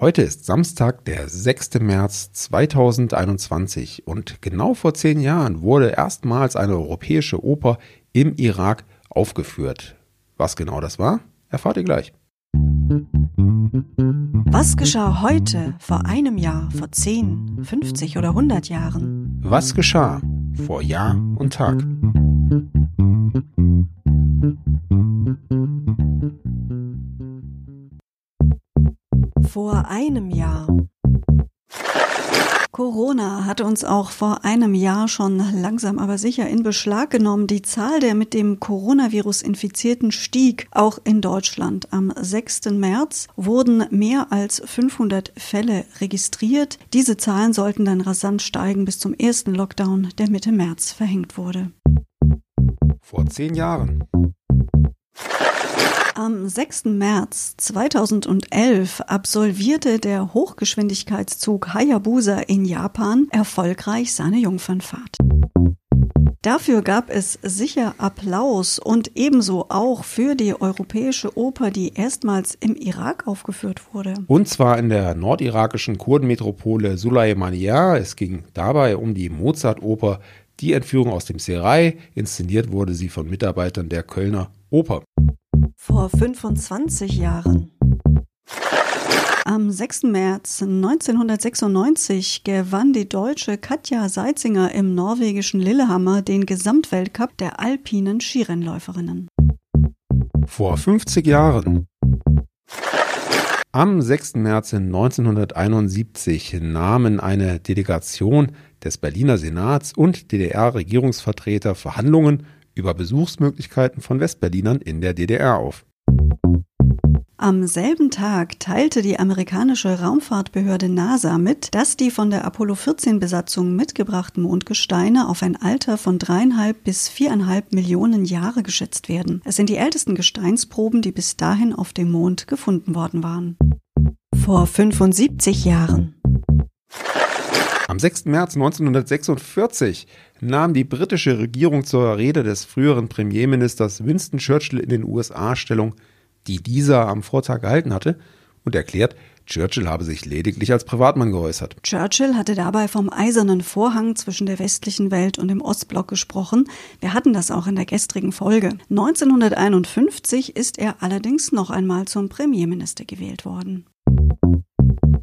Heute ist Samstag, der 6. März 2021 und genau vor zehn Jahren wurde erstmals eine europäische Oper im Irak aufgeführt. Was genau das war, erfahrt ihr gleich. Was geschah heute, vor einem Jahr, vor 10, 50 oder 100 Jahren? Was geschah vor Jahr und Tag? Vor einem Jahr. Corona hatte uns auch vor einem Jahr schon langsam aber sicher in Beschlag genommen. Die Zahl der mit dem Coronavirus Infizierten stieg auch in Deutschland. Am 6. März wurden mehr als 500 Fälle registriert. Diese Zahlen sollten dann rasant steigen bis zum ersten Lockdown, der Mitte März verhängt wurde. Vor zehn Jahren. Am 6. März 2011 absolvierte der Hochgeschwindigkeitszug Hayabusa in Japan erfolgreich seine Jungfernfahrt. Dafür gab es sicher Applaus und ebenso auch für die europäische Oper, die erstmals im Irak aufgeführt wurde. Und zwar in der nordirakischen Kurdenmetropole Sulaimania. Es ging dabei um die Mozart-Oper Die Entführung aus dem Serai. Inszeniert wurde sie von Mitarbeitern der Kölner Oper vor 25 Jahren. Am 6. März 1996 gewann die deutsche Katja Seitzinger im norwegischen Lillehammer den Gesamtweltcup der alpinen Skirennläuferinnen. Vor 50 Jahren. Am 6. März 1971 nahmen eine Delegation des Berliner Senats und DDR-Regierungsvertreter Verhandlungen über Besuchsmöglichkeiten von Westberlinern in der DDR auf. Am selben Tag teilte die amerikanische Raumfahrtbehörde NASA mit, dass die von der Apollo 14 Besatzung mitgebrachten Mondgesteine auf ein Alter von dreieinhalb bis viereinhalb Millionen Jahre geschätzt werden. Es sind die ältesten Gesteinsproben, die bis dahin auf dem Mond gefunden worden waren. Vor 75 Jahren. Am 6. März 1946 nahm die britische Regierung zur Rede des früheren Premierministers Winston Churchill in den USA Stellung, die dieser am Vortag gehalten hatte, und erklärt, Churchill habe sich lediglich als Privatmann geäußert. Churchill hatte dabei vom eisernen Vorhang zwischen der westlichen Welt und dem Ostblock gesprochen. Wir hatten das auch in der gestrigen Folge. 1951 ist er allerdings noch einmal zum Premierminister gewählt worden.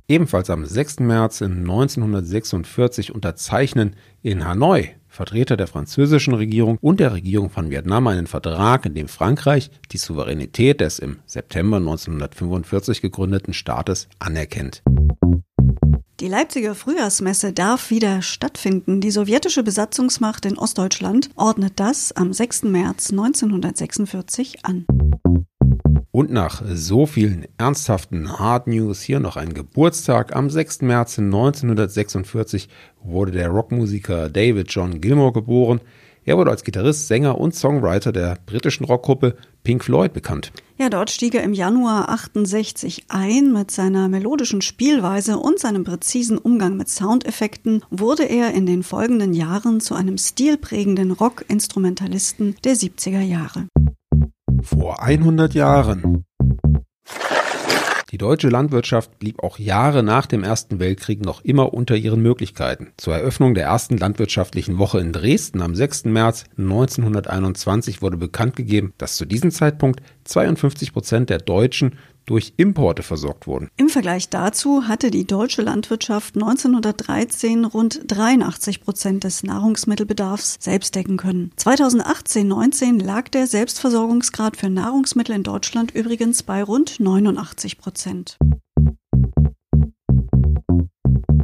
Ebenfalls am 6. März 1946 unterzeichnen in Hanoi Vertreter der französischen Regierung und der Regierung von Vietnam einen Vertrag, in dem Frankreich die Souveränität des im September 1945 gegründeten Staates anerkennt. Die Leipziger Frühjahrsmesse darf wieder stattfinden. Die sowjetische Besatzungsmacht in Ostdeutschland ordnet das am 6. März 1946 an. Und nach so vielen ernsthaften Hard News hier noch ein Geburtstag. Am 6. März 1946 wurde der Rockmusiker David John Gilmore geboren. Er wurde als Gitarrist, Sänger und Songwriter der britischen Rockgruppe Pink Floyd bekannt. Ja, dort stieg er im Januar 68 ein. Mit seiner melodischen Spielweise und seinem präzisen Umgang mit Soundeffekten wurde er in den folgenden Jahren zu einem stilprägenden Rock-Instrumentalisten der 70er Jahre vor 100 Jahren. Die deutsche Landwirtschaft blieb auch Jahre nach dem Ersten Weltkrieg noch immer unter ihren Möglichkeiten. Zur Eröffnung der ersten landwirtschaftlichen Woche in Dresden am 6. März 1921 wurde bekannt gegeben, dass zu diesem Zeitpunkt 52 Prozent der Deutschen durch Importe versorgt wurden. Im Vergleich dazu hatte die deutsche Landwirtschaft 1913 rund 83 Prozent des Nahrungsmittelbedarfs selbst decken können. 2018-19 lag der Selbstversorgungsgrad für Nahrungsmittel in Deutschland übrigens bei rund 89 Prozent.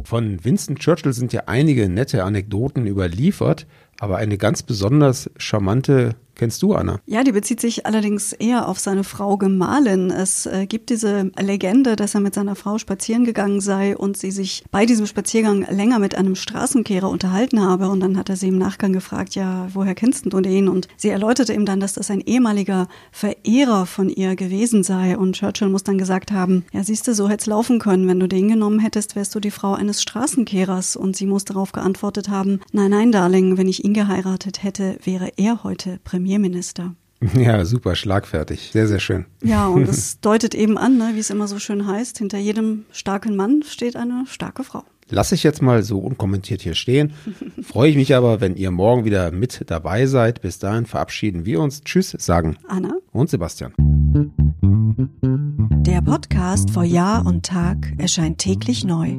Von Winston Churchill sind ja einige nette Anekdoten überliefert, aber eine ganz besonders charmante Kennst du, Anna? Ja, die bezieht sich allerdings eher auf seine Frau Gemahlin. Es äh, gibt diese Legende, dass er mit seiner Frau spazieren gegangen sei und sie sich bei diesem Spaziergang länger mit einem Straßenkehrer unterhalten habe. Und dann hat er sie im Nachgang gefragt, ja, woher kennst du den? Und sie erläuterte ihm dann, dass das ein ehemaliger Verehrer von ihr gewesen sei. Und Churchill muss dann gesagt haben, ja, siehst du, so hätte es laufen können. Wenn du den genommen hättest, wärst du die Frau eines Straßenkehrers. Und sie muss darauf geantwortet haben, nein, nein, Darling, wenn ich ihn geheiratet hätte, wäre er heute Premier Premierminister. Ja, super, schlagfertig. Sehr, sehr schön. Ja, und es deutet eben an, ne, wie es immer so schön heißt, hinter jedem starken Mann steht eine starke Frau. Lasse ich jetzt mal so unkommentiert hier stehen. Freue ich mich aber, wenn ihr morgen wieder mit dabei seid. Bis dahin verabschieden wir uns. Tschüss, sagen Anna und Sebastian. Der Podcast vor Jahr und Tag erscheint täglich neu.